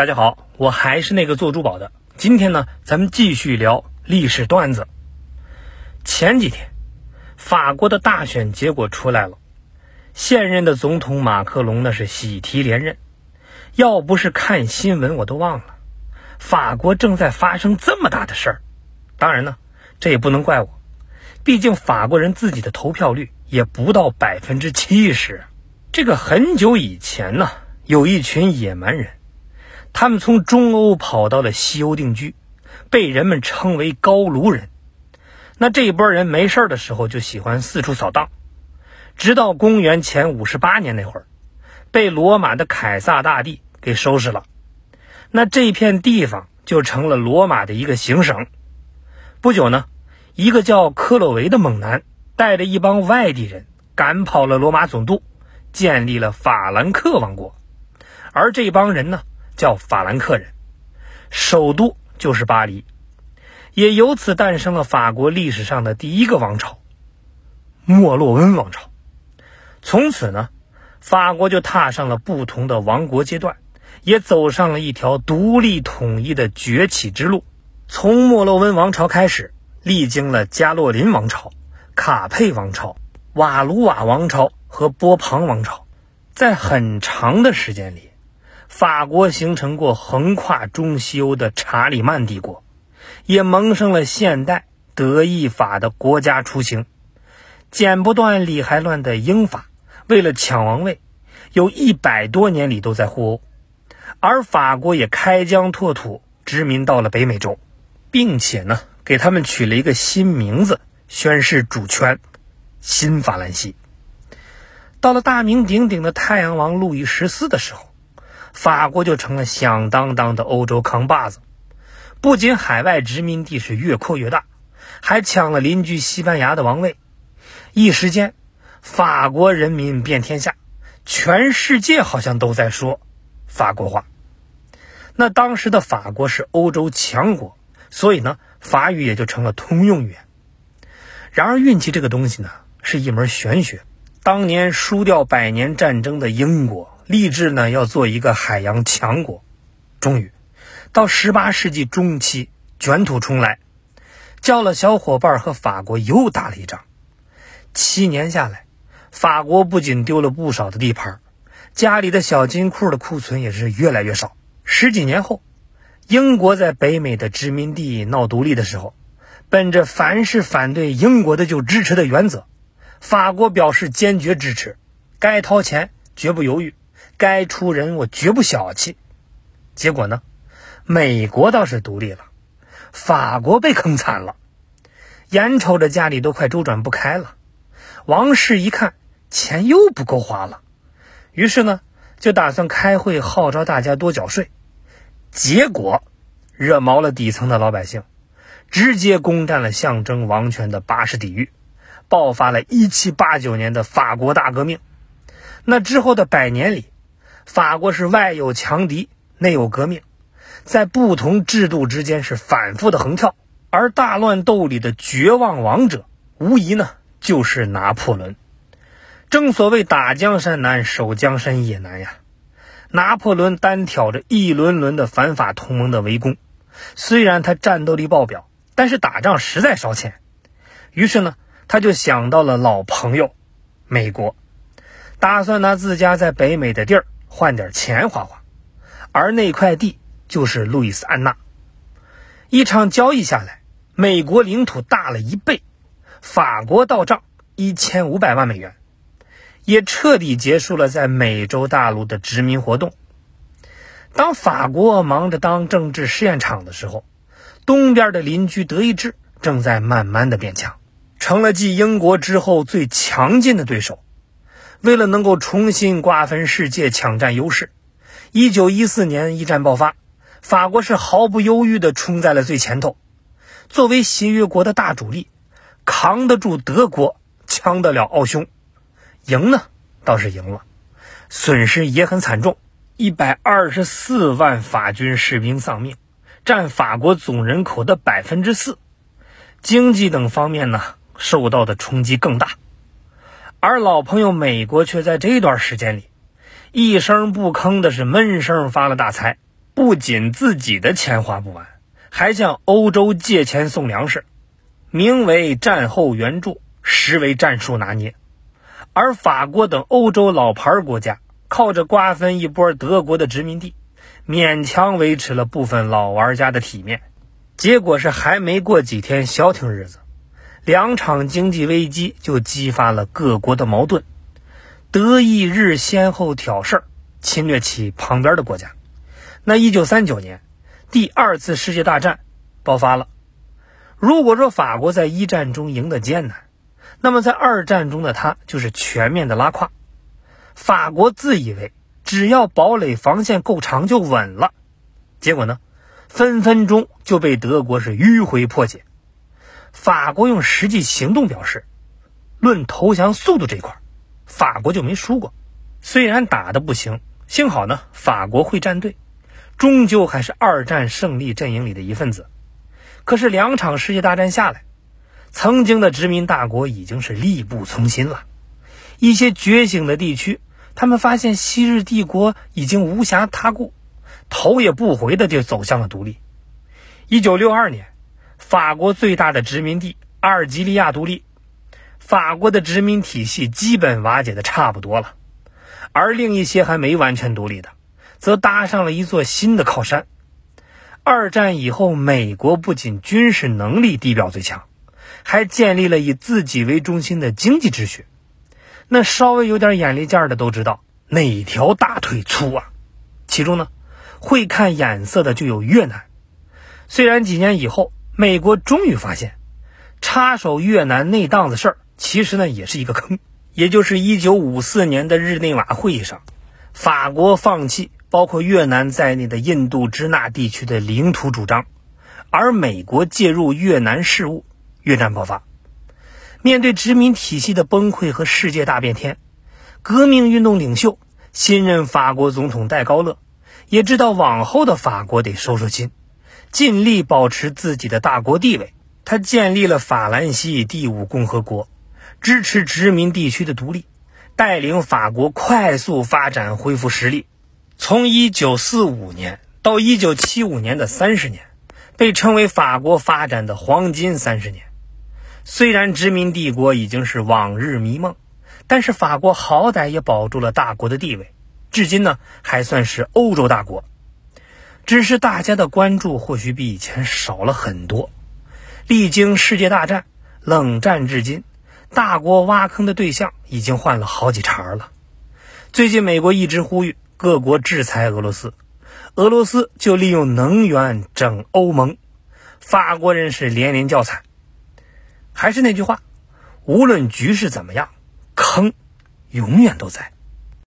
大家好，我还是那个做珠宝的。今天呢，咱们继续聊历史段子。前几天，法国的大选结果出来了，现任的总统马克龙那是喜提连任。要不是看新闻，我都忘了法国正在发生这么大的事儿。当然呢，这也不能怪我，毕竟法国人自己的投票率也不到百分之七十。这个很久以前呢，有一群野蛮人。他们从中欧跑到了西欧定居，被人们称为高卢人。那这一波人没事的时候就喜欢四处扫荡，直到公元前五十八年那会儿，被罗马的凯撒大帝给收拾了。那这片地方就成了罗马的一个行省。不久呢，一个叫克洛维的猛男带着一帮外地人赶跑了罗马总督，建立了法兰克王国。而这帮人呢？叫法兰克人，首都就是巴黎，也由此诞生了法国历史上的第一个王朝——莫洛温王朝。从此呢，法国就踏上了不同的王国阶段，也走上了一条独立统一的崛起之路。从莫洛温王朝开始，历经了加洛林王朝、卡佩王朝、瓦卢瓦王朝和波旁王朝，在很长的时间里。法国形成过横跨中西欧的查理曼帝国，也萌生了现代德意法的国家雏形。剪不断理还乱的英法，为了抢王位，有一百多年里都在互殴。而法国也开疆拓土，殖民到了北美洲，并且呢，给他们取了一个新名字，宣示主权——新法兰西。到了大名鼎鼎的太阳王路易十四的时候。法国就成了响当当的欧洲扛把子，不仅海外殖民地是越扩越大，还抢了邻居西班牙的王位。一时间，法国人民遍天下，全世界好像都在说法国话。那当时的法国是欧洲强国，所以呢，法语也就成了通用语言。然而，运气这个东西呢，是一门玄学。当年输掉百年战争的英国。立志呢要做一个海洋强国，终于到十八世纪中期卷土重来，叫了小伙伴和法国又打了一仗。七年下来，法国不仅丢了不少的地盘，家里的小金库的库存也是越来越少。十几年后，英国在北美的殖民地闹独立的时候，本着凡是反对英国的就支持的原则，法国表示坚决支持，该掏钱绝不犹豫。该出人，我绝不小气。结果呢，美国倒是独立了，法国被坑惨了，眼瞅着家里都快周转不开了。王室一看钱又不够花了，于是呢，就打算开会号召大家多缴税。结果惹毛了底层的老百姓，直接攻占了象征王权的巴士底狱，爆发了一七八九年的法国大革命。那之后的百年里。法国是外有强敌，内有革命，在不同制度之间是反复的横跳，而大乱斗里的绝望王者，无疑呢就是拿破仑。正所谓打江山难，守江山也难呀。拿破仑单挑着一轮轮的反法同盟的围攻，虽然他战斗力爆表，但是打仗实在烧钱。于是呢，他就想到了老朋友美国，打算拿自家在北美的地儿。换点钱花花，而那块地就是路易斯安那。一场交易下来，美国领土大了一倍，法国到账一千五百万美元，也彻底结束了在美洲大陆的殖民活动。当法国忙着当政治试验场的时候，东边的邻居德意志正在慢慢的变强，成了继英国之后最强劲的对手。为了能够重新瓜分世界、抢占优势，一九一四年一战爆发，法国是毫不犹豫地冲在了最前头。作为协约国的大主力，扛得住德国，抢得了奥匈，赢呢倒是赢了，损失也很惨重，一百二十四万法军士兵丧命，占法国总人口的百分之四。经济等方面呢，受到的冲击更大。而老朋友美国却在这段时间里，一声不吭的是闷声发了大财，不仅自己的钱花不完，还向欧洲借钱送粮食，名为战后援助，实为战术拿捏。而法国等欧洲老牌国家靠着瓜分一波德国的殖民地，勉强维持了部分老玩家的体面。结果是还没过几天消停日子，两场经济危机就激发了各国的矛盾，德意日先后挑事儿，侵略起旁边的国家。那一九三九年，第二次世界大战爆发了。如果说法国在一战中赢得艰难，那么在二战中的他就是全面的拉胯。法国自以为只要堡垒防线够长就稳了，结果呢？分分钟就被德国是迂回破解。法国用实际行动表示，论投降速度这块，法国就没输过。虽然打的不行，幸好呢，法国会站队，终究还是二战胜利阵营里的一份子。可是两场世界大战下来，曾经的殖民大国已经是力不从心了。一些觉醒的地区，他们发现昔日帝国已经无暇他顾。头也不回的就走向了独立。一九六二年，法国最大的殖民地阿尔及利亚独立，法国的殖民体系基本瓦解的差不多了。而另一些还没完全独立的，则搭上了一座新的靠山。二战以后，美国不仅军事能力地表最强，还建立了以自己为中心的经济秩序。那稍微有点眼力见的都知道哪条大腿粗啊？其中呢？会看眼色的就有越南。虽然几年以后，美国终于发现，插手越南那档子事儿，其实呢也是一个坑。也就是1954年的日内瓦会议上，法国放弃包括越南在内的印度支那地区的领土主张，而美国介入越南事务，越战爆发。面对殖民体系的崩溃和世界大变天，革命运动领袖新任法国总统戴高乐。也知道往后的法国得收收心，尽力保持自己的大国地位。他建立了法兰西第五共和国，支持殖民地区的独立，带领法国快速发展，恢复实力。从1945年到1975年的三十年，被称为法国发展的黄金三十年。虽然殖民帝国已经是往日迷梦，但是法国好歹也保住了大国的地位。至今呢，还算是欧洲大国，只是大家的关注或许比以前少了很多。历经世界大战、冷战至今，大国挖坑的对象已经换了好几茬了。最近，美国一直呼吁各国制裁俄罗斯，俄罗斯就利用能源整欧盟，法国人是连连叫惨。还是那句话，无论局势怎么样，坑永远都在。